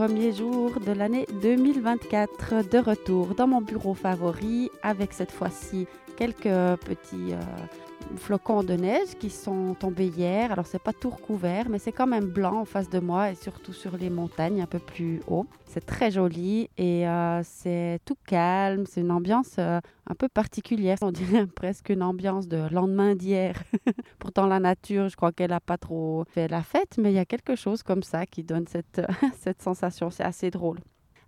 Premier jour de l'année 2024 de retour dans mon bureau favori avec cette fois-ci quelques petits euh, flocons de neige qui sont tombés hier. Alors c'est pas tout recouvert, mais c'est quand même blanc en face de moi et surtout sur les montagnes un peu plus haut. C'est très joli et euh, c'est tout calme. C'est une ambiance euh, un peu particulière. On dirait presque une ambiance de lendemain d'hier. Pourtant la nature, je crois qu'elle a pas trop fait la fête, mais il y a quelque chose comme ça qui donne cette, cette sensation. C'est assez drôle.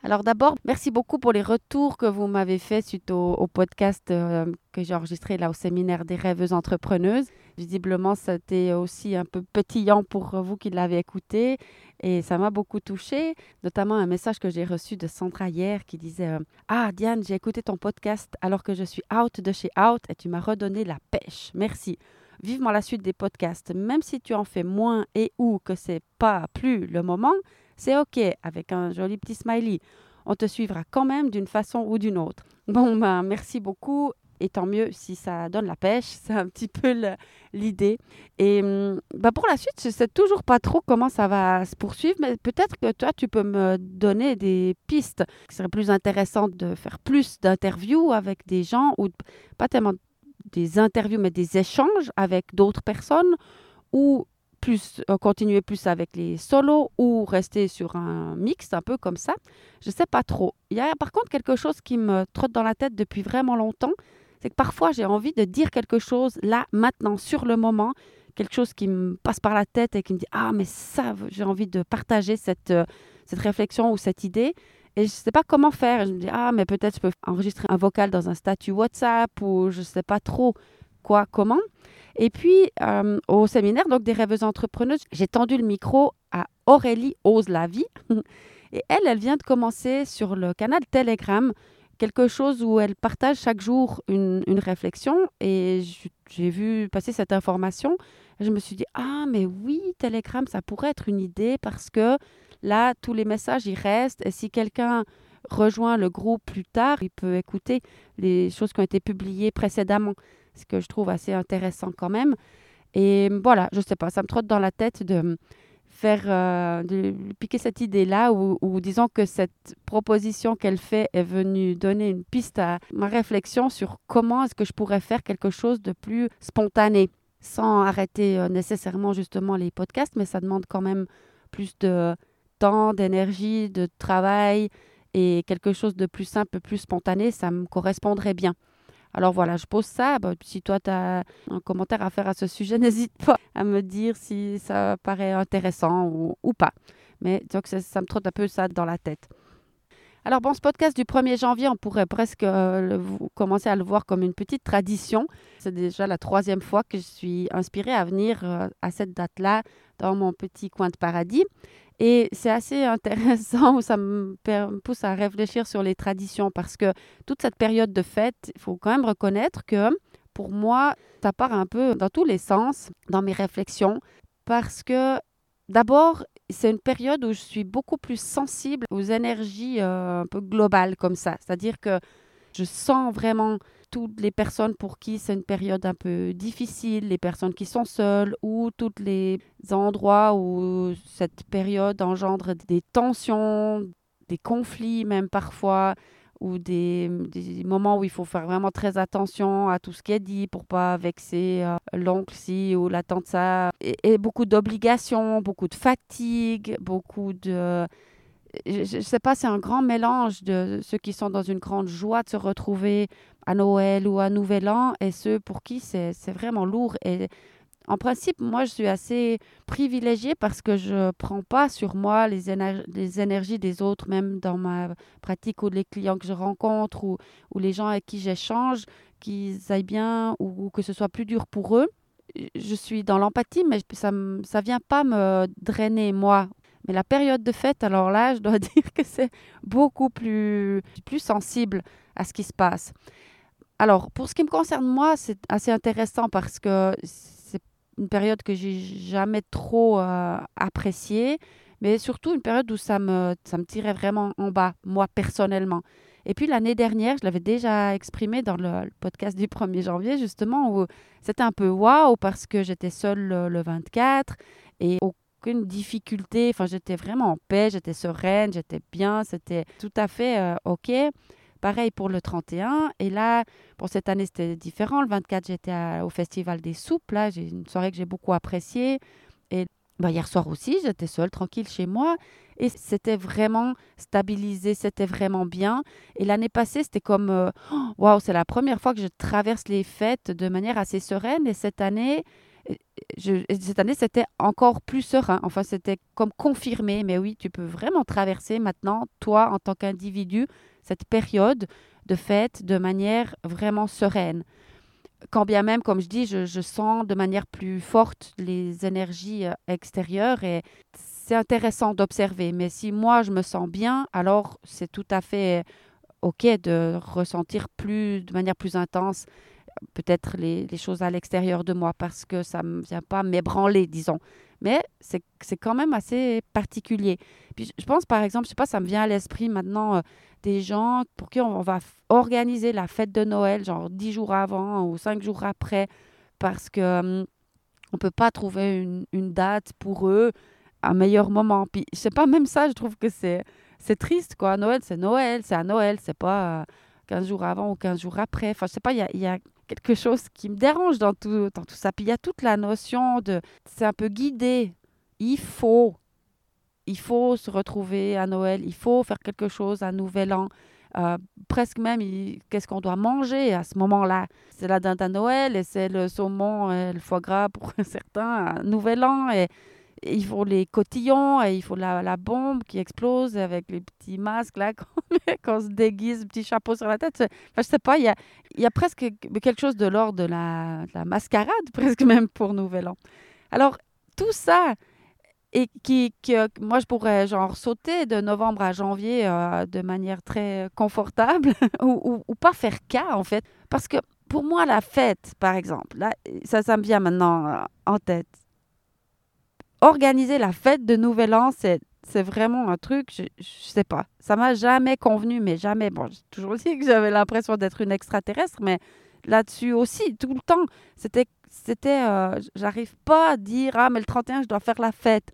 Alors d'abord, merci beaucoup pour les retours que vous m'avez fait suite au, podcast euh, que j'ai enregistré là au séminaire des rêveuses entrepreneuses. Visiblement, c'était aussi un peu pétillant pour vous qui l'avez écouté et ça m'a beaucoup touché, notamment un message que j'ai reçu de Sandra hier qui disait euh, Ah Diane, j'ai écouté ton podcast alors que je suis out de chez Out et tu m'as redonné la pêche. Merci. Vivement la suite des podcasts, même si tu en fais moins et ou que c'est pas plus le moment, c'est OK avec un joli petit smiley. On te suivra quand même d'une façon ou d'une autre. Bon, ben, merci beaucoup. Et tant mieux si ça donne la pêche, c'est un petit peu l'idée. Et ben pour la suite, je ne sais toujours pas trop comment ça va se poursuivre, mais peut-être que toi, tu peux me donner des pistes. Ce serait plus intéressant de faire plus d'interviews avec des gens, ou pas tellement des interviews, mais des échanges avec d'autres personnes, ou plus euh, continuer plus avec les solos ou rester sur un mix un peu comme ça? Je sais pas trop. Il y a par contre quelque chose qui me trotte dans la tête depuis vraiment longtemps, c'est que parfois j'ai envie de dire quelque chose là maintenant sur le moment, quelque chose qui me passe par la tête et qui me dit ah mais ça j'ai envie de partager cette euh, cette réflexion ou cette idée et je sais pas comment faire. Je me dis ah mais peut-être je peux enregistrer un vocal dans un statut WhatsApp ou je sais pas trop quoi comment. Et puis, euh, au séminaire donc des rêveuses entrepreneuses, j'ai tendu le micro à Aurélie Ose la vie. Et elle, elle vient de commencer sur le canal Telegram quelque chose où elle partage chaque jour une, réflexion. Et j'ai vu passer cette information. Je me suis dit, ah, mais oui, Telegram, ça pourrait être une idée parce que là, tous les messages, ils restent. Et si quelqu'un rejoint le groupe plus tard, il peut écouter les choses qui ont été publiées précédemment ce que je trouve assez intéressant quand même. Et voilà, je sais pas, ça me trotte dans la tête de faire, euh, de piquer cette idée-là, ou, disons que cette proposition qu'elle fait est venue donner une piste à ma réflexion sur comment est-ce que je pourrais faire quelque chose de plus spontané, sans arrêter euh, nécessairement justement les podcasts, mais ça demande quand même plus de temps, d'énergie, de travail, et quelque chose de plus simple, plus spontané, ça me correspondrait bien. Alors voilà, je pose ça. Bah, si toi, tu as un commentaire à faire à ce sujet, n'hésite pas à me dire si ça paraît intéressant ou, pas. Mais donc, ça, me trotte un peu ça dans la tête. Alors bon, ce podcast du 1er janvier, on pourrait presque euh, commencer à le voir comme une petite tradition. C'est déjà la troisième fois que je suis inspirée à venir euh, à cette date-là dans mon petit coin de paradis. Et c'est assez intéressant, ça me, pousse à réfléchir sur les traditions parce que toute cette période de fête, il faut quand même reconnaître que pour moi, ça part un peu dans tous les sens dans mes réflexions parce que d'abord, c'est une période où je suis beaucoup plus sensible aux énergies euh, un peu globales comme ça. C'est-à-dire que je sens vraiment toutes les personnes pour qui c'est une période un peu difficile, les personnes qui sont seules ou tous les endroits où cette période engendre des tensions, des conflits même parfois, ou des, moments où il faut faire vraiment très attention à tout ce qui est dit pour pas vexer euh, l'oncle ci ou la tante ça. et beaucoup d'obligations, beaucoup de fatigue, beaucoup de je ne sais pas, c'est un grand mélange de ceux qui sont dans une grande joie de se retrouver à Noël ou à Nouvel An et ceux pour qui c'est vraiment lourd. Et en principe, moi, je suis assez privilégiée parce que je ne prends pas sur moi les, énergies des autres, même dans ma pratique ou les clients que je rencontre ou, ou les gens avec qui j'échange, qu'ils aillent bien ou, que ce soit plus dur pour eux. Je suis dans l'empathie, mais ça ne vient pas me drainer, moi. Mais la période de fête, alors là, je dois dire que c'est beaucoup plus, plus sensible à ce qui se passe. Alors, pour ce qui me concerne, moi, c'est assez intéressant parce que une période que j'ai jamais trop euh, appréciée, mais surtout une période où ça me, ça me tirait vraiment en bas, moi personnellement. Et puis l'année dernière, je l'avais déjà exprimé dans le, podcast du 1er janvier, justement, où c'était un peu waouh parce que j'étais seule le, 24 et aucune difficulté. Enfin, j'étais vraiment en paix, j'étais sereine, j'étais bien, c'était tout à fait euh, OK. Pareil pour le 31. Et là, pour cette année, c'était différent. Le 24, j'étais au Festival des Soupes. Là, j'ai une soirée que j'ai beaucoup appréciée. Et bah, hier soir aussi, j'étais seule, tranquille chez moi. Et c'était vraiment stabilisé, c'était vraiment bien. Et l'année passée, c'était comme euh, waouh, c'est la première fois que je traverse les fêtes de manière assez sereine. Et cette année, je, cette année, c'était encore plus serein. Enfin, c'était comme confirmé. Mais oui, tu peux vraiment traverser maintenant, toi, en tant qu'individu, cette période de fête de manière vraiment sereine. Quand bien même, comme je dis, je, sens de manière plus forte les énergies euh, extérieures et c'est intéressant d'observer. Mais si moi je me sens bien, alors c'est tout à fait euh, OK de ressentir plus, de manière plus intense peut-être les, les, choses à l'extérieur de moi parce que ça ne vient pas m'ébranler, disons. Mais c'est quand même assez particulier. Puis je pense par exemple, je sais pas, ça me vient à l'esprit maintenant, euh, des gens pour qui on va organiser la fête de Noël, genre dix jours avant ou cinq jours après, parce que hum, on peut pas trouver une, une, date pour eux, un meilleur moment. Puis je sais pas, même ça, je trouve que c'est triste, quoi. Noël, c'est Noël, c'est à Noël, c'est pas 15 jours avant ou 15 jours après. Enfin, je sais pas, il y a, quelque chose qui me dérange dans tout, dans tout ça. Puis il y a toute la notion de... C'est un peu guidé. Il faut il faut se retrouver à Noël, il faut faire quelque chose à Nouvel An. Euh, presque même, qu'est-ce qu'on doit manger à ce moment-là? C'est la dinde à Noël et c'est le saumon et le foie gras pour certains à Nouvel An. Et, il faut les cotillons et il faut la, bombe qui explose avec les petits masques là qu'on se déguise, petit chapeau sur la tête. Enfin, je sais pas, il y a, y a presque quelque chose de l'ordre de la, la mascarade, presque même pour Nouvel An. Alors, tout ça, et qui, euh, moi, je pourrais genre sauter de novembre à janvier euh, de manière très confortable ou, ou, pas faire cas, en fait. Parce que pour moi, la fête, par exemple, là, ça, ça me vient maintenant euh, en tête. Organiser la fête de Nouvel An, c'est, c'est vraiment un truc, je, je sais pas. Ça m'a jamais convenu, mais jamais. Bon, j'ai toujours dit que j'avais l'impression d'être une extraterrestre, mais là-dessus aussi, tout le temps. C'était, c'était, euh, j'arrive pas à dire, ah, mais le 31, je dois faire la fête.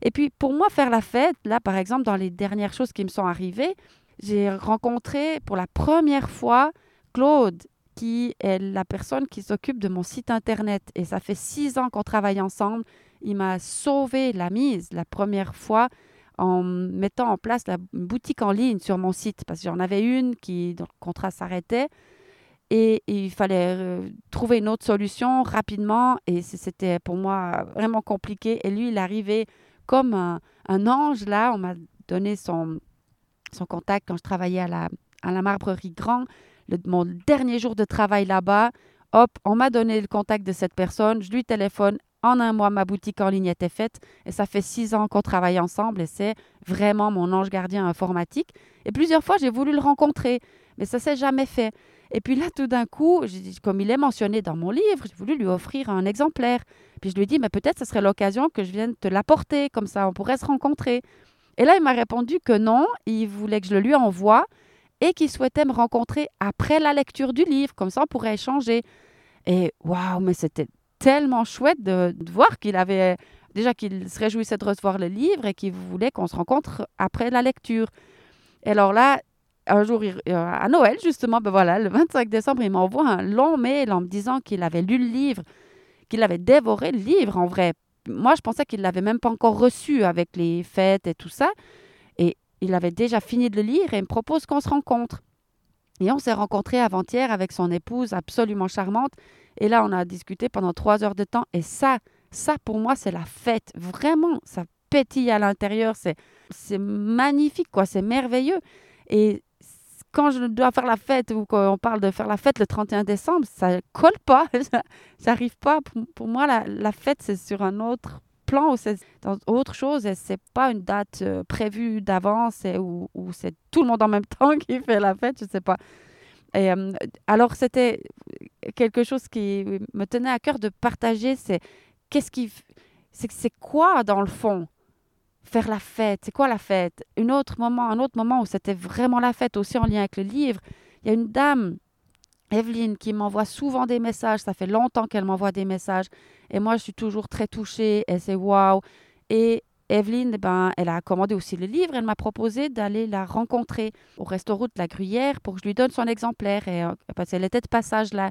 Et puis, pour moi, faire la fête, là, par exemple, dans les dernières choses qui me sont arrivées, j'ai rencontré pour la première fois Claude, qui est la personne qui s'occupe de mon site internet. Et ça fait six ans qu'on travaille ensemble. Il m'a sauvé la mise la première fois en mettant en place la boutique en ligne sur mon site parce que j'en avais une qui, dont le contrat s'arrêtait. Et, il fallait euh, trouver une autre solution rapidement. Et c'était pour moi vraiment compliqué. Et lui, il arrivait comme un, ange là. On m'a donné son, son contact quand je travaillais à la, à la Marbrerie Grand. Le, mon dernier jour de travail là-bas, hop, on m'a donné le contact de cette personne. Je lui téléphone. En un mois, ma boutique en ligne était faite. Et ça fait six ans qu'on travaille ensemble. Et c'est vraiment mon ange gardien informatique. Et plusieurs fois, j'ai voulu le rencontrer. Mais ça s'est jamais fait. Et puis là, tout d'un coup, comme il est mentionné dans mon livre, j'ai voulu lui offrir un exemplaire. Puis je lui ai dit, mais peut-être ce serait l'occasion que je vienne te l'apporter, comme ça on pourrait se rencontrer. Et là, il m'a répondu que non, il voulait que je le lui envoie et qu'il souhaitait me rencontrer après la lecture du livre, comme ça on pourrait échanger. Et waouh, mais c'était tellement chouette de, voir qu'il avait déjà qu'il se réjouissait de recevoir le livre et qu'il voulait qu'on se rencontre après la lecture. Et alors là, un jour, euh, à Noël, justement, ben voilà, le 25 décembre, il m'envoie un long mail en me disant qu'il avait lu le livre, qu'il avait dévoré le livre en vrai. Moi, je pensais qu'il l'avait même pas encore reçu avec les fêtes et tout ça. Et il avait déjà fini de le lire et il me propose qu'on se rencontre. Et on s'est rencontrés avant-hier avec son épouse absolument charmante. Et là, on a discuté pendant trois heures de temps. Et ça, ça pour moi, c'est la fête. Vraiment, ça pétille à l'intérieur. C'est, c'est magnifique, quoi. C'est merveilleux. Et quand je dois faire la fête ou quand on parle de faire la fête le 31 décembre, ça colle pas. ça n'arrive pas. Pour, moi, la, la fête, c'est sur un autre plan ou c'est dans autre chose et c'est pas une date euh, prévue d'avance ou, c'est tout le monde en même temps qui fait la fête, je sais pas. Et, euh, alors c'était quelque chose qui me tenait à cœur de partager, c'est qu'est-ce qui c'est c'est quoi dans le fond faire la fête, c'est quoi la fête? Une autre moment, un autre moment où c'était vraiment la fête aussi en lien avec le livre, il y a une dame Evelyne qui m'envoie souvent des messages, ça fait longtemps qu'elle m'envoie des messages et moi je suis toujours très touchée et c'est waouh. Et Evelyne, ben, elle a commandé aussi le livre, elle m'a proposé d'aller la rencontrer au restaurant de la Gruyère pour que je lui donne son exemplaire et, euh, parce qu'elle était de passage là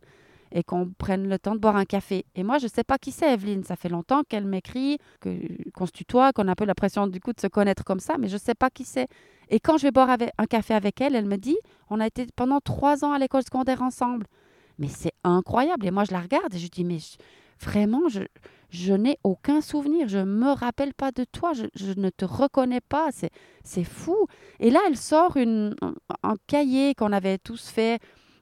et qu'on prenne le temps de boire un café. Et moi, je ne sais pas qui c'est, Evelyne. Ça fait longtemps qu'elle m'écrit, qu'on se tutoie, qu'on a un peu l'impression du coup de se connaître comme ça, mais je ne sais pas qui c'est. Et quand je vais boire un café avec elle, elle me dit on a été pendant trois ans à l'école secondaire ensemble. Mais c'est incroyable. Et moi, je la regarde et je dis mais vraiment, je, je n'ai aucun souvenir. Je ne me rappelle pas de toi. Je, je ne te reconnais pas. C'est fou. Et là, elle sort une, un cahier qu'on avait tous fait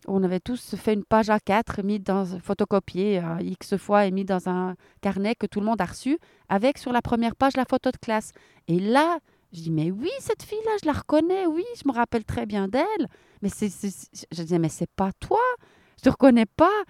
on avait tous fait une page A4 mis dans photocopiée euh, X fois et mis dans un carnet que tout le monde a reçu avec sur la première page la photo de classe. Et là, je dis mais oui, cette fille-là, je la reconnais, oui, je me rappelle très bien d'elle. Mais c'est, je disais mais c'est pas toi, je te reconnais pas.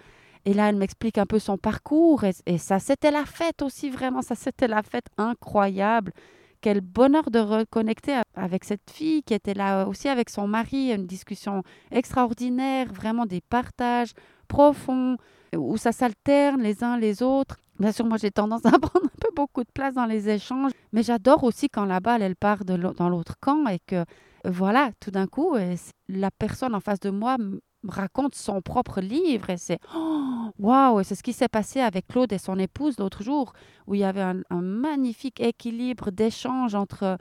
Et là, elle m'explique un peu son parcours et ça, c'était la fête aussi vraiment, ça c'était la fête incroyable quel bonheur de reconnecter avec cette fille qui était là aussi avec son mari, une discussion extraordinaire, vraiment des partages profonds, où ça s'alterne les uns les autres. Bien sûr, moi j'ai tendance à prendre un peu beaucoup de place dans les échanges, mais j'adore aussi quand la balle elle part dans l'autre camp et que voilà, tout d'un coup, la personne en face de moi raconte son propre livre et c'est waouh, c'est ce qui s'est passé avec Claude et son épouse l'autre jour où il y avait un, magnifique équilibre d'échange entre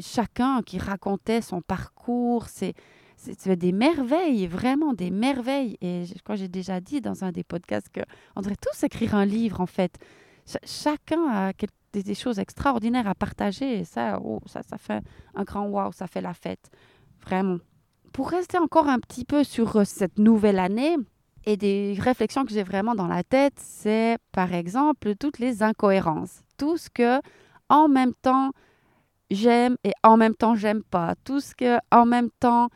chacun qui racontait son parcours, c'est c'est des merveilles, vraiment des merveilles. Et je crois que j'ai déjà dit dans un des podcasts qu'on devrait tous écrire un livre, en fait. chacun a des, choses extraordinaires à partager. Et ça, oh, ça, ça fait un grand wow, ça fait la fête. Vraiment pour rester encore un petit peu sur euh, cette nouvelle année et des réflexions que j'ai vraiment dans la tête, c'est par exemple toutes les incohérences, tout ce que en même temps j'aime et en même temps j'aime pas, tout ce que en même temps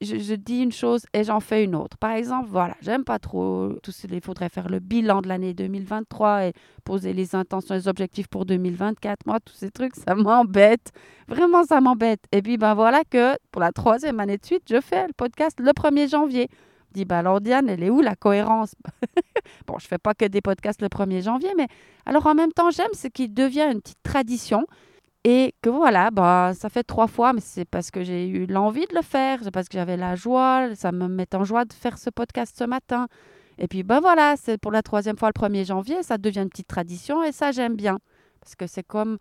je, dis une chose et j'en fais une autre. Par exemple, voilà, j'aime pas trop tout ce il faudrait faire le bilan de l'année 2023 et poser les intentions les objectifs pour 2024. Moi, tous ces trucs, ça m'embête. Vraiment, ça m'embête. Et puis, ben voilà que pour la troisième année de suite, je fais le podcast le 1er janvier. Je dis, ben alors Diane, elle est où la cohérence? Bon, je fais pas que des podcasts le 1er janvier, mais alors en même temps, j'aime ce qui devient une petite tradition et que voilà, bah, ça fait trois fois, mais c'est parce que j'ai eu l'envie de le faire, c'est parce que j'avais la joie, ça me met en joie de faire ce podcast ce matin. Et puis, ben voilà, c'est pour la troisième fois le 1er janvier, ça devient une petite tradition et ça, j'aime bien. Parce que c'est comme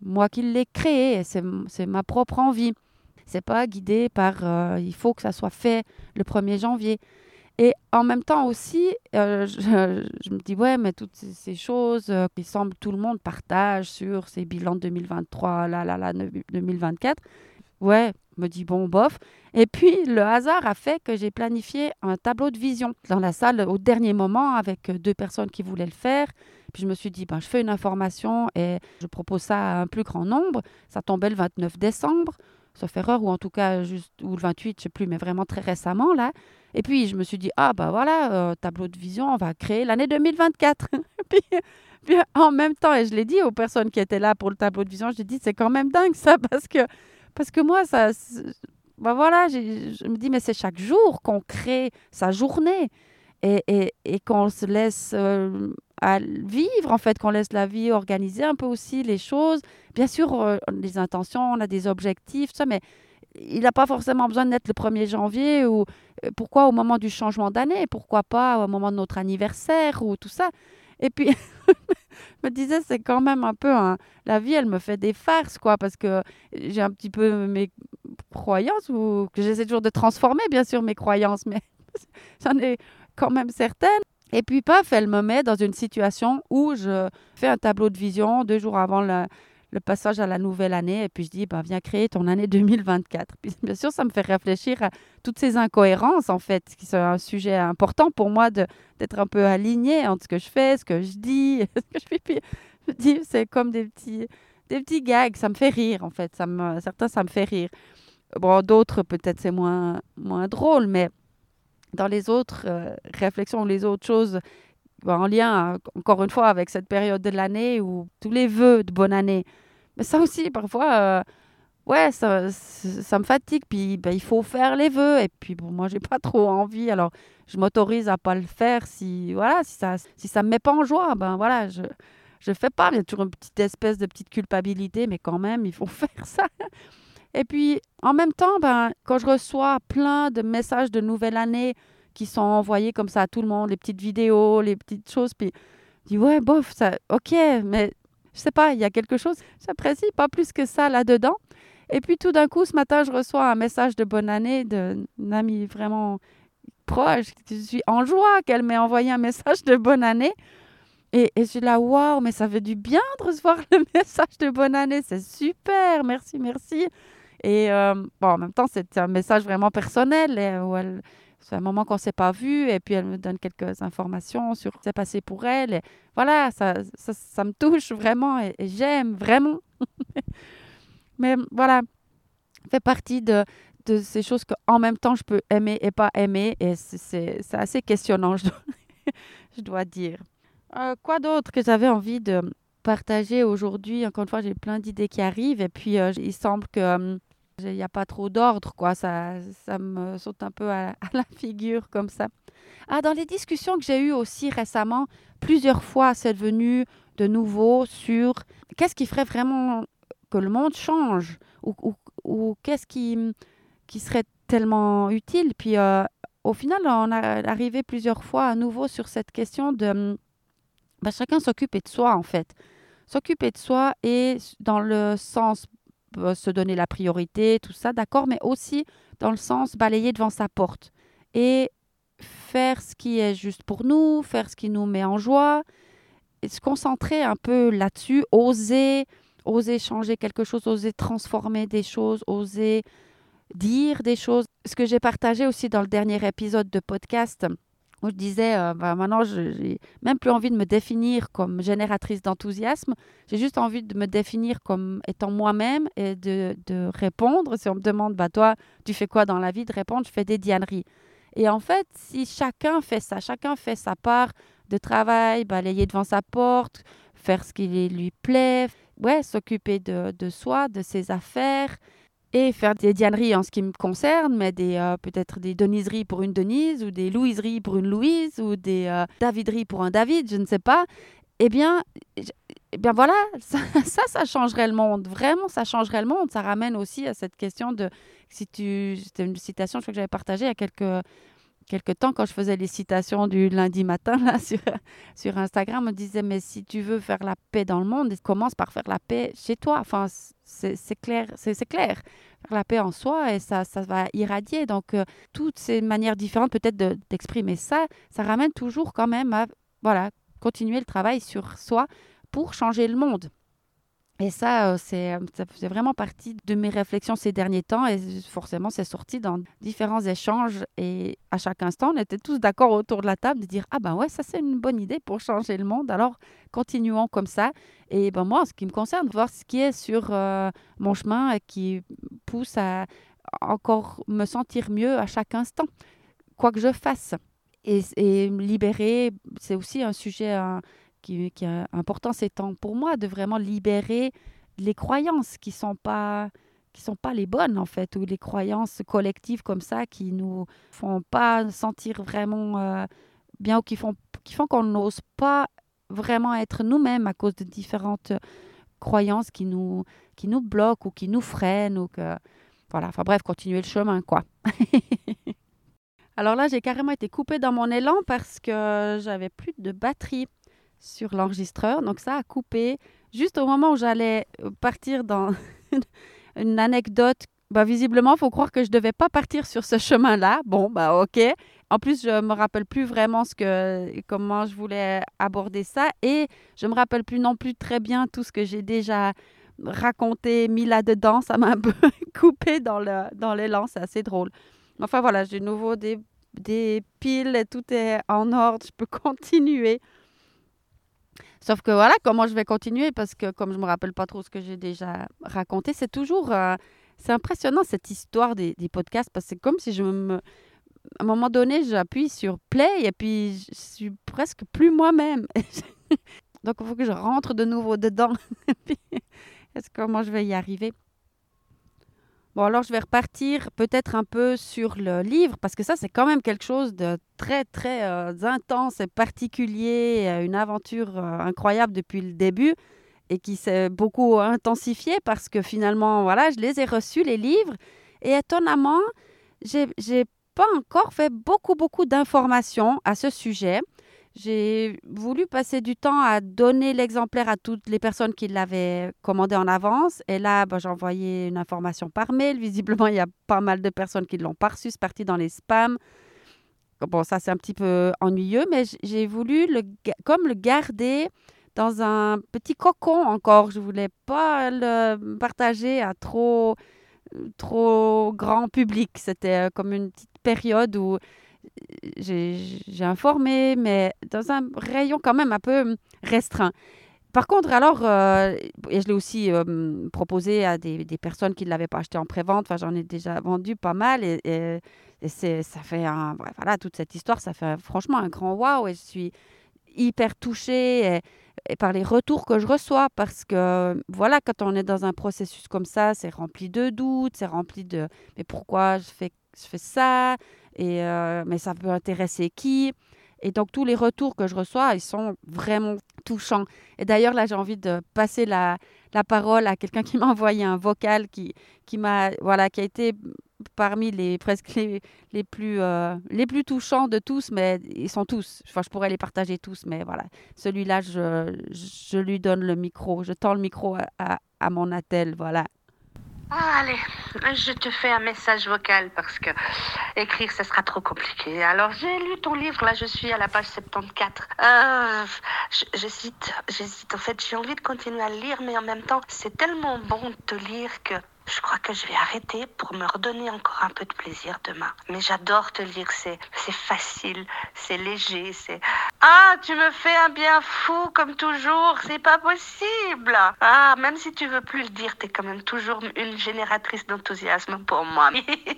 moi qui l'ai créé et c'est ma propre envie. C'est pas guidé par euh, il faut que ça soit fait le 1er janvier. Et en même temps aussi, euh, je, me dis, ouais, mais toutes ces, choses euh, qui semblent tout le monde partage sur ces bilans de 2023, là, là, là, 2024, ouais, me dis, bon, bof. Et puis, le hasard a fait que j'ai planifié un tableau de vision dans la salle au dernier moment avec deux personnes qui voulaient le faire. Puis je me suis dit, ben, je fais une information et je propose ça à un plus grand nombre. Ça tombait le 29 décembre, sauf erreur, ou en tout cas, juste, ou le 28, je sais plus, mais vraiment très récemment, là. Et puis, je me suis dit, ah, bah voilà, euh, tableau de vision, on va créer l'année 2024. puis, puis, en même temps, et je l'ai dit aux personnes qui étaient là pour le tableau de vision, je dit, c'est quand même dingue ça, parce que, parce que moi, ça. Bah voilà, je me dis, mais c'est chaque jour qu'on crée sa journée et, et, et qu'on se laisse euh, vivre, en fait, qu'on laisse la vie organiser un peu aussi les choses. Bien sûr, euh, les intentions, on a des objectifs, ça, mais il n'a pas forcément besoin d'être le 1er janvier ou euh, pourquoi au moment du changement d'année, pourquoi pas au moment de notre anniversaire ou tout ça? Et puis, je me disais, c'est quand même un peu la vie, elle me fait des farces, quoi, parce que j'ai un petit peu mes croyances ou que j'essaie toujours de transformer, bien sûr, mes croyances, mais j'en ai quand même certaines. Et puis, paf, elle me met dans une situation où je fais un tableau de vision deux jours avant le, passage à la nouvelle année. Et puis, je dis, bah, viens créer ton année 2024. Puis, bien sûr, ça me fait réfléchir à toutes ces incohérences, en fait, qui sont un sujet important pour moi d'être un peu aligné entre ce que je fais, ce que je dis, ce que je fais. Puis, je dis, c'est comme des petits, des petits gags. Ça me fait rire, en fait. Ça me, certains, ça me fait rire. Bon, d'autres, peut-être, c'est moins, moins drôle, mais dans les autres euh, réflexions, les autres choses bah, en lien, encore une fois, avec cette période de l'année ou tous les vœux de bonne année. Mais ça aussi, parfois, euh, ouais, ça, ça, me fatigue. Puis ben, il faut faire les vœux. Et puis, bon, moi, j'ai pas trop envie. Alors, je m'autorise à pas le faire si, voilà, si ça si ça me met pas en joie. Ben voilà, je je fais pas. Il y a toujours une petite espèce de petite culpabilité, mais quand même, il faut faire ça. Et puis, en même temps, ben, quand je reçois plein de messages de nouvelle année qui sont envoyés comme ça à tout le monde, les petites vidéos, les petites choses, puis je dis, ouais, bof, ça, ok, mais je sais pas, il y a quelque chose, j'apprécie pas plus que ça là-dedans. Et puis tout d'un coup, ce matin, je reçois un message de bonne année d'une amie vraiment proche. Je suis en joie qu'elle m'ait envoyé un message de bonne année. Et, je suis là, waouh, mais ça fait du bien de recevoir le message de bonne année. C'est super, merci, merci. Et euh, bon, en même temps, c'est un message vraiment personnel. C'est un moment qu'on ne s'est pas vu et puis elle me donne quelques informations sur ce qui s'est passé pour elle. Et voilà, ça, ça, ça me touche vraiment et, j'aime vraiment. Mais voilà, fait partie de, de ces choses qu'en même temps je peux aimer et pas aimer et c'est, assez questionnant, je dois, je dois dire. Euh, quoi d'autre que j'avais envie de partager aujourd'hui? Encore une fois, j'ai plein d'idées qui arrivent et puis euh, il semble que hum, il n'y a pas trop d'ordre, quoi. Ça, ça me saute un peu à, la figure comme ça. Ah, dans les discussions que j'ai eues aussi récemment, plusieurs fois, c'est venu de nouveau sur qu'est-ce qui ferait vraiment que le monde change ou, ou, qu'est-ce qui, qui serait tellement utile. Puis euh, au final, on a arrivé plusieurs fois à nouveau sur cette question de ben, chacun s'occuper de soi en fait. S'occuper de soi et dans le sens se donner la priorité, tout ça, d'accord, mais aussi dans le sens balayer devant sa porte et faire ce qui est juste pour nous, faire ce qui nous met en joie, et se concentrer un peu là-dessus, oser, oser changer quelque chose, oser transformer des choses, oser dire des choses. Ce que j'ai partagé aussi dans le dernier épisode de podcast, où je disais, euh, bah, maintenant, je n'ai même plus envie de me définir comme génératrice d'enthousiasme. J'ai juste envie de me définir comme étant moi-même et de, de, répondre. Si on me demande, bah, toi, tu fais quoi dans la vie De répondre, je fais des dianeries. Et en fait, si chacun fait ça, chacun fait sa part de travail, balayer devant sa porte, faire ce qui lui plaît, ouais, s'occuper de, de soi, de ses affaires, et faire des dianeries en ce qui me concerne, mais euh, peut-être des deniseries pour une Denise ou des louiseries pour une Louise ou des euh, davideries pour un David, je ne sais pas. Eh bien, eh bien voilà, ça, ça, changerait le monde. Vraiment, ça changerait le monde. Ça ramène aussi à cette question de si tu, c'était une citation, que j'avais partagée il y a quelques quelque temps, quand je faisais les citations du lundi matin là, sur, Instagram, on me disait, mais si tu veux faire la paix dans le monde, commence par faire la paix chez toi. Enfin, c'est clair, c'est clair. Faire la paix en soi et ça, ça va irradier. Donc, euh, toutes ces manières différentes peut-être d'exprimer ça, ça ramène toujours quand même à voilà, continuer le travail sur soi pour changer le monde. Et ça, euh, c'est, faisait vraiment partie de mes réflexions ces derniers temps et forcément, c'est sorti dans différents échanges et à chaque instant, on était tous d'accord autour de la table de dire Ah ben ouais, ça c'est une bonne idée pour changer le monde, alors continuons comme ça. Et ben moi, en ce qui me concerne, voir ce qui est sur euh, mon chemin et qui pousse à encore me sentir mieux à chaque instant, quoi que je fasse. Et libérer, c'est aussi un sujet qui, est important ces temps pour moi, de vraiment libérer les croyances qui sont pas qui sont pas les bonnes en fait ou les croyances collectives comme ça qui nous font pas sentir vraiment euh, bien ou qui font qui font qu'on n'ose pas vraiment être nous-mêmes à cause de différentes croyances qui nous qui nous bloquent ou qui nous freinent ou que voilà. Enfin bref continuer le chemin quoi. Alors là j'ai carrément été coupée dans mon élan parce que j'avais plus de batterie sur l'enregistreur. Donc ça a coupé juste au moment où j'allais euh, partir dans une anecdote bah, visiblement, il faut croire que je ne devais pas partir sur ce chemin-là. Bon, bah ok. En plus, je ne me rappelle plus vraiment ce que, comment je voulais aborder ça. Et je ne me rappelle plus non plus très bien tout ce que j'ai déjà raconté, mis là-dedans. Ça m'a un peu coupé dans l'élan. Dans C'est assez drôle. Enfin voilà, j'ai de nouveau des, des piles. Tout est en ordre. Je peux continuer. Sauf que voilà, comment je vais continuer? Parce que comme je me rappelle pas trop ce que j'ai déjà raconté, c'est toujours... Euh, c'est impressionnant cette histoire des, podcasts parce que c'est comme si je me... À un moment donné, j'appuie sur play et puis je suis presque plus moi-même. Donc il faut que je rentre de nouveau dedans. Est-ce comment je vais y arriver? Bon, alors je vais repartir peut-être un peu sur le livre, parce que ça, c'est quand même quelque chose de très, très euh, intense et particulier, euh, une aventure euh, incroyable depuis le début et qui s'est beaucoup intensifiée parce que finalement, voilà, je les ai reçus, les livres, et étonnamment, j'ai pas encore fait beaucoup, beaucoup d'informations à ce sujet. J'ai voulu passer du temps à donner l'exemplaire à toutes les personnes qui l'avaient commandé en avance. Et là, ben, j'ai envoyé une information par mail. Visiblement, il y a pas mal de personnes qui l'ont pas reçu. C'est parti dans les spams. Bon, ça, c'est un petit peu ennuyeux, mais j'ai voulu le, comme le garder dans un petit cocon encore. Je voulais pas le partager à trop, trop grand public. C'était comme une petite période où j'ai informé, mais dans un rayon quand même un peu restreint. Par contre, alors, euh, et je l'ai aussi euh, proposé à des, des, personnes qui ne l'avaient pas acheté en pré-vente, enfin, j'en ai déjà vendu pas mal, et, et, ça fait un, voilà, toute cette histoire, ça fait franchement un grand waouh, et je suis hyper touchée par les retours que je reçois, parce que, voilà, quand on est dans un processus comme ça, c'est rempli de doutes, c'est rempli de, mais pourquoi je fais, je fais ça? Euh, mais ça peut intéresser qui? Et donc, tous les retours que je reçois, ils sont vraiment touchants. Et d'ailleurs, là, j'ai envie de passer la, la parole à quelqu'un qui m'a envoyé un vocal qui, qui, m'a, voilà, qui a été parmi les presque les, les plus, euh, les plus touchants de tous, mais ils sont tous. Enfin, je pourrais les partager tous, mais voilà. Celui-là, je, je lui donne le micro. Je tends le micro à, à, à mon attel, voilà. Ah, allez, je te fais un message vocal parce que écrire, ce sera trop compliqué. Alors, j'ai lu ton livre, là, je suis à la page 74. Euh, j'hésite, j'hésite. En fait, j'ai envie de continuer à le lire, mais en même temps, c'est tellement bon de te lire que je crois que je vais arrêter pour me redonner encore un peu de plaisir demain. Mais j'adore te lire, c'est, facile, c'est léger, c'est... Ah, tu me fais un bien fou comme toujours, c'est pas possible. Ah, même si tu veux plus le dire, t'es quand même toujours une génératrice d'enthousiasme pour moi.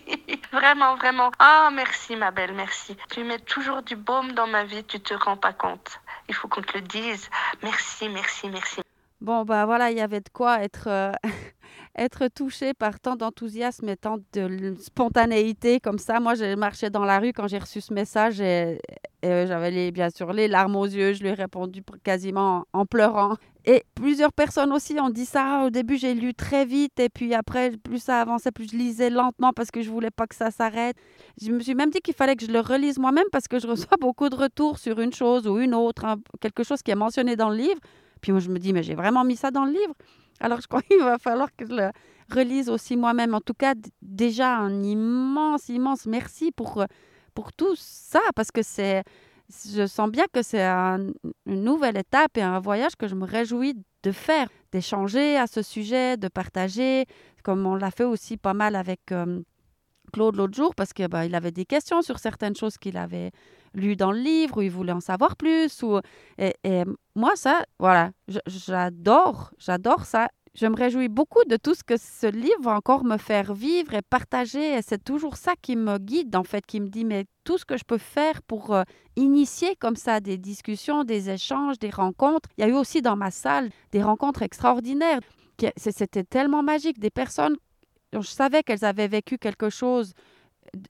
vraiment, vraiment. Ah, merci ma belle, merci. Tu mets toujours du baume dans ma vie, tu te rends pas compte. Il faut qu'on te le dise. Merci, merci, merci. Bon, bah voilà, il y avait de quoi être... Euh, être touché par tant d'enthousiasme et tant de spontanéité comme ça. Moi, j'ai marché dans la rue quand j'ai reçu ce message et, j'avais bien sûr les larmes aux yeux. Je lui ai répondu quasiment en pleurant. Et plusieurs personnes aussi ont dit ça. Au début, j'ai lu très vite et puis après, plus ça avançait, plus je lisais lentement parce que je voulais pas que ça s'arrête. Je me suis même dit qu'il fallait que je le relise moi-même parce que je reçois beaucoup de retours sur une chose ou une autre, hein, quelque chose qui est mentionné dans le livre. Puis moi, je me dis, mais j'ai vraiment mis ça dans le livre. Alors, je crois qu'il va falloir que je le relise aussi moi-même. En tout cas, déjà, un immense, immense merci pour, euh, pour tout ça, parce que c'est, je sens bien que c'est une nouvelle étape et un voyage que je me réjouis de faire, d'échanger à ce sujet, de partager, comme on l'a fait aussi pas mal avec euh, Claude l'autre jour, parce qu'il bah, avait des questions sur certaines choses qu'il avait lues dans le livre, ou il voulait en savoir plus. Ou, et, et moi, ça, voilà, j'adore, j'adore ça. Je me réjouis beaucoup de tout ce que ce livre va encore me faire vivre et partager. Et c'est toujours ça qui me guide, en fait, qui me dit, mais tout ce que je peux faire pour euh, initier comme ça des discussions, des échanges, des rencontres. Il y a eu aussi dans ma salle des rencontres extraordinaires. C'était tellement magique. Des personnes je savais qu'elles avaient vécu quelque chose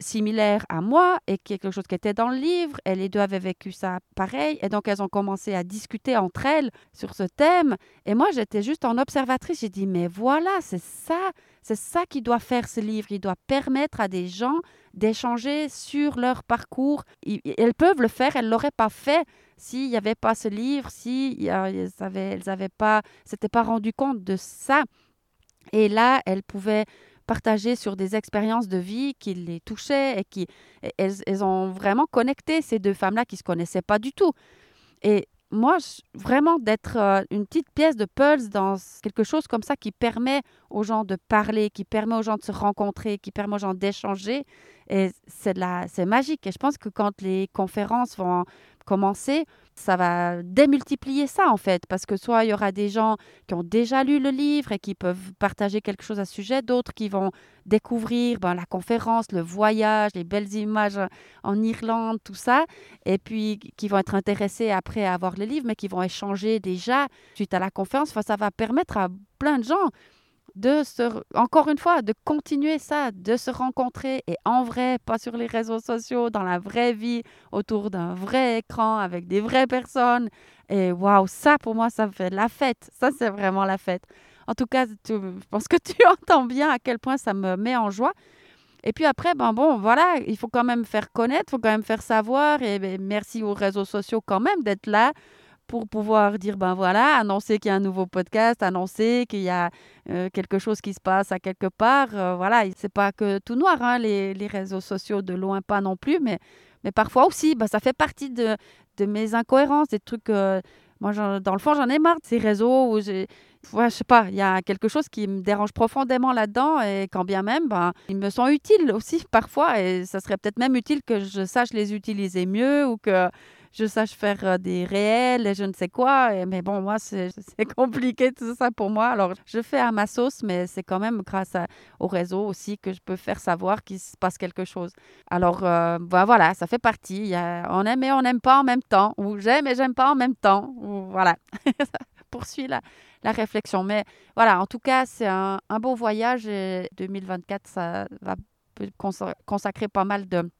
similaire à moi et quelque chose qui était dans le livre. Et les deux avaient vécu ça pareil. Et donc, elles ont commencé à discuter entre elles sur ce thème. Et moi, j'étais juste en observatrice. J'ai dit, mais voilà, c'est ça. C'est ça qui doit faire ce livre. Il doit permettre à des gens d'échanger sur leur parcours. Elles peuvent le faire. Elles ne l'auraient pas fait s'il n'y avait pas ce livre, si elles n'avaient pas, s'étaient pas rendu compte de ça. Et là, elles pouvaient partagé sur des expériences de vie qui les touchaient et qui elles, ont vraiment connecté ces deux femmes-là qui se connaissaient pas du tout. Et moi, vraiment d'être euh, une petite pièce de pulse dans quelque chose comme ça qui permet aux gens de parler, qui permet aux gens de se rencontrer, qui permet aux gens d'échanger. Et c'est, c'est magique. Et je pense que quand les conférences vont commencer, ça va démultiplier ça en fait, parce que soit il y aura des gens qui ont déjà lu le livre et qui peuvent partager quelque chose à ce sujet, d'autres qui vont découvrir ben, la conférence, le voyage, les belles images en Irlande, tout ça, et puis qui vont être intéressés après à avoir le livre, mais qui vont échanger déjà suite à la conférence. Enfin, ça va permettre à plein de gens de se, encore une fois, de continuer ça, de se rencontrer et en vrai, pas sur les réseaux sociaux, dans la vraie vie, autour d'un vrai écran avec des vraies personnes. Et waouh, ça pour moi, ça fait la fête. Ça, c'est vraiment la fête. En tout cas, je pense que tu entends bien à quel point ça me met en joie. Et puis après, ben bon, voilà, il faut quand même faire connaître, il faut quand même faire savoir. Et ben, merci aux réseaux sociaux quand même d'être là pour pouvoir dire, ben voilà, annoncer qu'il y a un nouveau podcast, annoncer qu'il y a euh, quelque chose qui se passe à quelque part. Euh, voilà, c'est pas que tout noir, hein, les, les, réseaux sociaux, de loin pas non plus, mais, mais parfois aussi, ben, ça fait partie de, de mes incohérences, des trucs... Euh, moi, dans le fond, j'en ai marre de ces réseaux où j'ai... Ouais, je sais pas, il y a quelque chose qui me dérange profondément là-dedans et quand bien même, ben, ils me sont utiles aussi parfois et ça serait peut-être même utile que je sache les utiliser mieux ou que je sache faire euh, des réels et je ne sais quoi. mais bon, moi, c'est compliqué tout ça pour moi. Alors, je fais à ma sauce, mais c'est quand même grâce au réseau aussi que je peux faire savoir qu'il se passe quelque chose. Alors, euh, bah, voilà, ça fait partie. On aime et on n'aime pas en même temps, ou j'aime et j'aime pas en même temps. Ou, voilà, poursuit la, la réflexion. Mais voilà, en tout cas, c'est un, un beau voyage et 2024, ça va consacrer pas mal de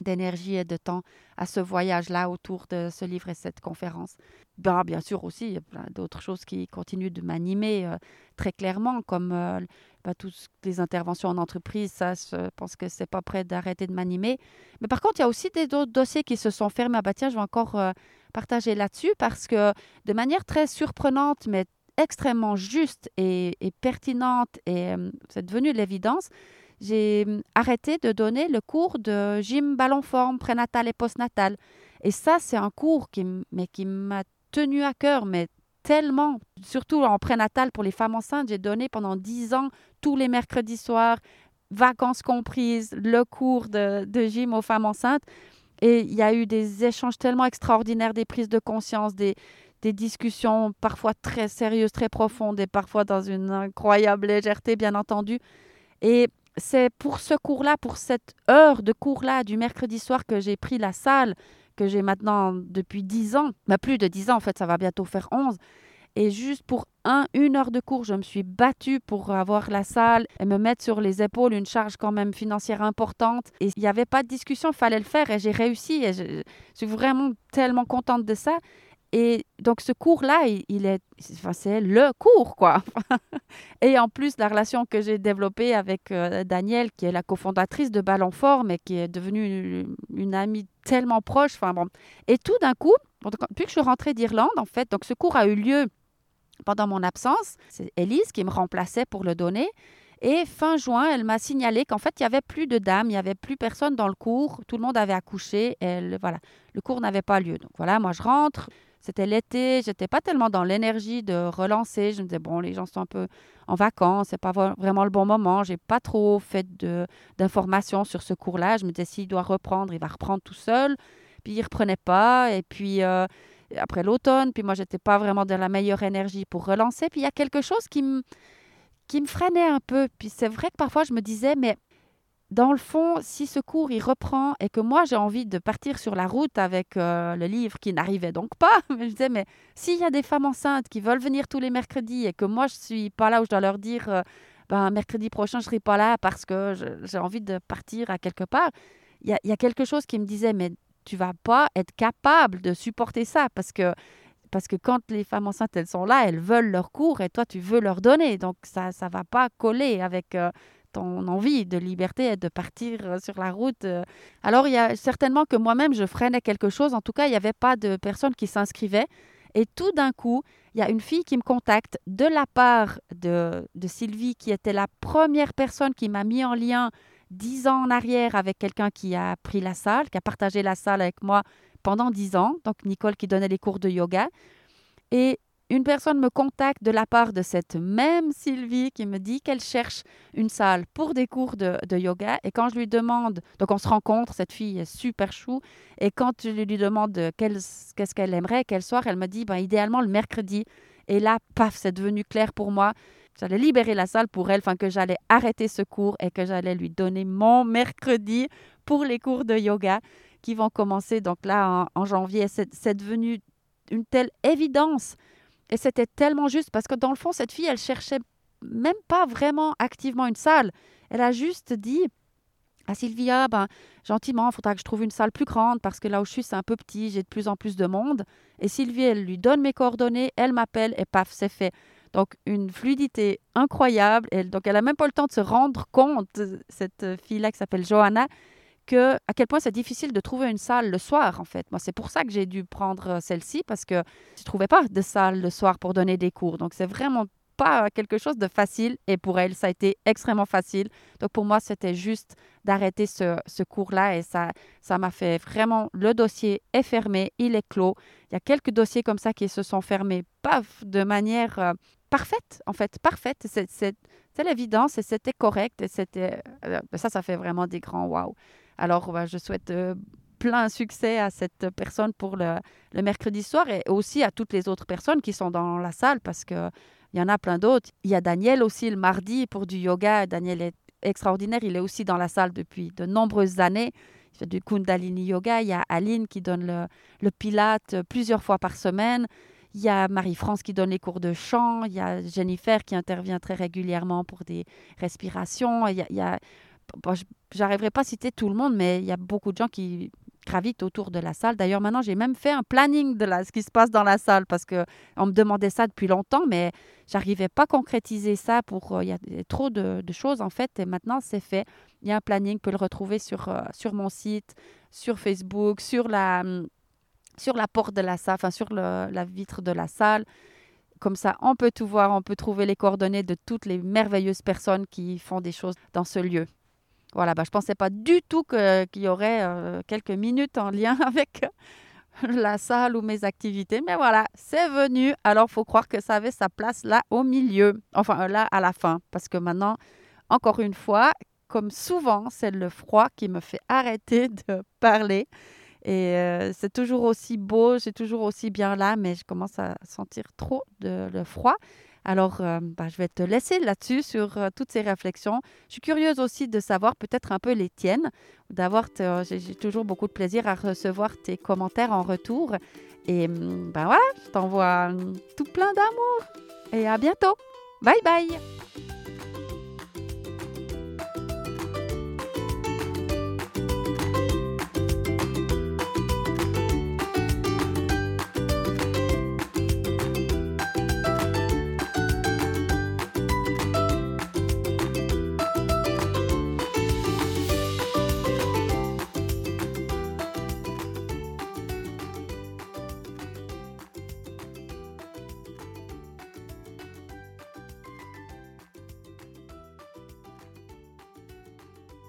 d'énergie et de temps à ce voyage-là autour de ce livre et cette conférence. Ben, bien sûr aussi, il y a plein d'autres choses qui continuent de m'animer euh, très clairement, comme euh, ben, toutes les interventions en entreprise. Ça, je pense que c'est pas prêt d'arrêter de m'animer. Mais par contre, il y a aussi des autres dossiers qui se sont fermés. Ah, ben, tiens, je vais encore euh, partager là-dessus parce que de manière très surprenante, mais extrêmement juste et, et pertinente, et c'est devenu l'évidence, j'ai hum, arrêté de donner le cours de gym ballon forme prénatal et postnatal. Et ça, c'est un cours qui, mais qui m'a tenu à cœur, mais tellement, surtout en prénatal pour les femmes enceintes, j'ai donné pendant dix ans, tous les mercredis soirs, vacances comprises, le cours de, de gym aux femmes enceintes. Et il y a eu des échanges tellement extraordinaires, des prises de conscience, des, des discussions parfois très sérieuses, très profondes et parfois dans une incroyable légèreté, bien entendu. Et c'est pour ce cours-là, pour cette heure de cours-là du mercredi soir que j'ai pris la salle, que j'ai maintenant depuis 10 ans, bah, plus de 10 ans en fait, ça va bientôt faire 11. Et juste pour un, une heure de cours, je me suis battue pour avoir la salle et me mettre sur les épaules une charge quand même financière importante. Et il n'y avait pas de discussion, il fallait le faire et j'ai réussi. Et je suis vraiment tellement contente de ça. Et donc, ce cours-là, il, est, enfin, c'est le cours, quoi. et en plus, la relation que j'ai développée avec euh, Danielle, qui est la cofondatrice de Ballon Fort, mais qui est devenue une, amie tellement proche. Enfin, bon. Et tout d'un coup, depuis que je suis rentrée d'Irlande, en fait, donc ce cours a eu lieu pendant mon absence. C'est Elise qui me remplaçait pour le donner. Et fin juin, elle m'a signalé qu'en fait, il n'y avait plus de dames, il n'y avait plus personne dans le cours. Tout le monde avait accouché. Elle, voilà, le cours n'avait pas lieu. Donc voilà, moi, je rentre. C'était l'été, j'étais pas tellement dans l'énergie de relancer. Je me disais, bon, les gens sont un peu en vacances, c'est pas vraiment le bon moment. J'ai pas trop fait d'informations sur ce cours-là. Je me disais, s'il doit reprendre, il va reprendre tout seul. Puis il reprenait pas. Et puis euh, après l'automne, puis moi, j'étais pas vraiment dans la meilleure énergie pour relancer. Puis il y a quelque chose qui me qui me freinait un peu. Puis c'est vrai que parfois je me disais, mais dans le fond, si ce cours il reprend et que moi j'ai envie de partir sur la route avec euh, le livre qui n'arrivait donc pas, je disais mais s'il y a des femmes enceintes qui veulent venir tous les mercredis et que moi je suis pas là où je dois leur dire euh, ben mercredi prochain je serai pas là parce que j'ai envie de partir à quelque part, il y, a, quelque chose qui me disait mais tu vas pas être capable de supporter ça parce que parce que quand les femmes enceintes elles sont là, elles veulent leur cours et toi tu veux leur donner. Donc ça ça va pas coller avec euh, ton envie de liberté et de partir euh, sur la route. Euh. Alors, il y a certainement que moi-même, je freinais quelque chose. En tout cas, il n'y avait pas de personnes qui s'inscrivaient. Et tout d'un coup, il y a une fille qui me contacte de la part de, de Sylvie, qui était la première personne qui m'a mis en lien dix ans en arrière avec quelqu'un qui a pris la salle, qui a partagé la salle avec moi pendant dix ans. Donc Nicole qui donnait les cours de yoga. Et une personne me contacte de la part de cette même Sylvie qui me dit qu'elle cherche une salle pour des cours de, yoga. Et quand je lui demande, donc on se rencontre, cette fille est super chou. Et quand je lui demande qu'est-ce qu'elle aimerait, quel soir, elle me dit ben, idéalement le mercredi. Et là, paf, c'est devenu clair pour moi. J'allais libérer la salle pour elle, enfin que j'allais arrêter ce cours et que j'allais lui donner mon mercredi pour les cours de yoga qui vont commencer donc là en janvier. C'est devenu une telle évidence et c'était tellement juste parce que dans le fond, cette fille, elle cherchait même pas vraiment activement une salle. Elle a juste dit à Sylvia, ben, gentiment, il faudra que je trouve une salle plus grande parce que là où je suis, c'est un peu petit, j'ai de plus en plus de monde. Et Sylvie, elle lui donne mes coordonnées, elle m'appelle et paf, c'est fait. Donc, une fluidité incroyable. Et donc, elle n'a même pas le temps de se rendre compte, cette fille-là qui s'appelle Johanna, à quel point c'est difficile de trouver une salle le soir, en fait. Moi, c'est pour ça que j'ai dû prendre euh, celle-ci, parce que je trouvais pas de salle le soir pour donner des cours. Donc, c'est vraiment pas quelque chose de facile. Et pour elle, ça a été extrêmement facile. Donc, pour moi, c'était juste d'arrêter ce, cours-là. Et ça ça m'a fait vraiment... Le dossier est fermé, il est clos. Il y a quelques dossiers comme ça qui se sont fermés, paf, de manière... Euh, parfaite, en fait, parfaite. C'est l'évidence et c'était correct. C'était, euh, ça, ça fait vraiment des grands wow. Alors, bah, je souhaite euh, plein succès à cette personne pour le, mercredi soir et aussi à toutes les autres personnes qui sont dans la salle parce qu'il y en a plein d'autres. Il y a Daniel aussi le mardi pour du yoga. Daniel est extraordinaire. Il est aussi dans la salle depuis de nombreuses années. Il fait du Kundalini Yoga. Il y a Aline qui donne le, le Pilate plusieurs fois par semaine. Il y a Marie-France qui donne les cours de chant. Il y a Jennifer qui intervient très régulièrement pour des respirations. Il y a j'arriverai pas à citer tout le monde, mais il y a beaucoup de gens qui gravitent autour de la salle. D'ailleurs, maintenant, j'ai même fait un planning de la, ce qui se passe dans la salle parce que on me demandait ça depuis longtemps, mais j'arrivais pas à concrétiser ça pour. Euh, il y a trop de, choses en fait, et maintenant c'est fait. Il y a un planning, peut le retrouver sur, euh, sur mon site, sur Facebook, sur la, hum, sur la porte de la salle, enfin sur la vitre de la salle. Comme ça, on peut tout voir, on peut trouver les coordonnées de toutes les merveilleuses personnes qui font des choses dans ce lieu. Voilà, bah, je ne pensais pas du tout qu'il y aurait euh, quelques minutes en lien avec la salle ou mes activités. Mais voilà, c'est venu. Alors, faut croire que ça avait sa place là au milieu. Enfin, là à la fin. Parce que maintenant, encore une fois, comme souvent, c'est le froid qui me fait arrêter de parler. Et euh, c'est toujours aussi beau, c'est toujours aussi bien là, mais je commence à sentir trop de le froid. Alors, euh, bah, je vais te laisser là-dessus sur euh, toutes ces réflexions. Je suis curieuse aussi de savoir peut-être un peu les tiennes, d'avoir. J'ai toujours beaucoup de plaisir à recevoir tes commentaires en retour. Et ben voilà, je t'envoie tout plein d'amour. Et à bientôt. Bye bye.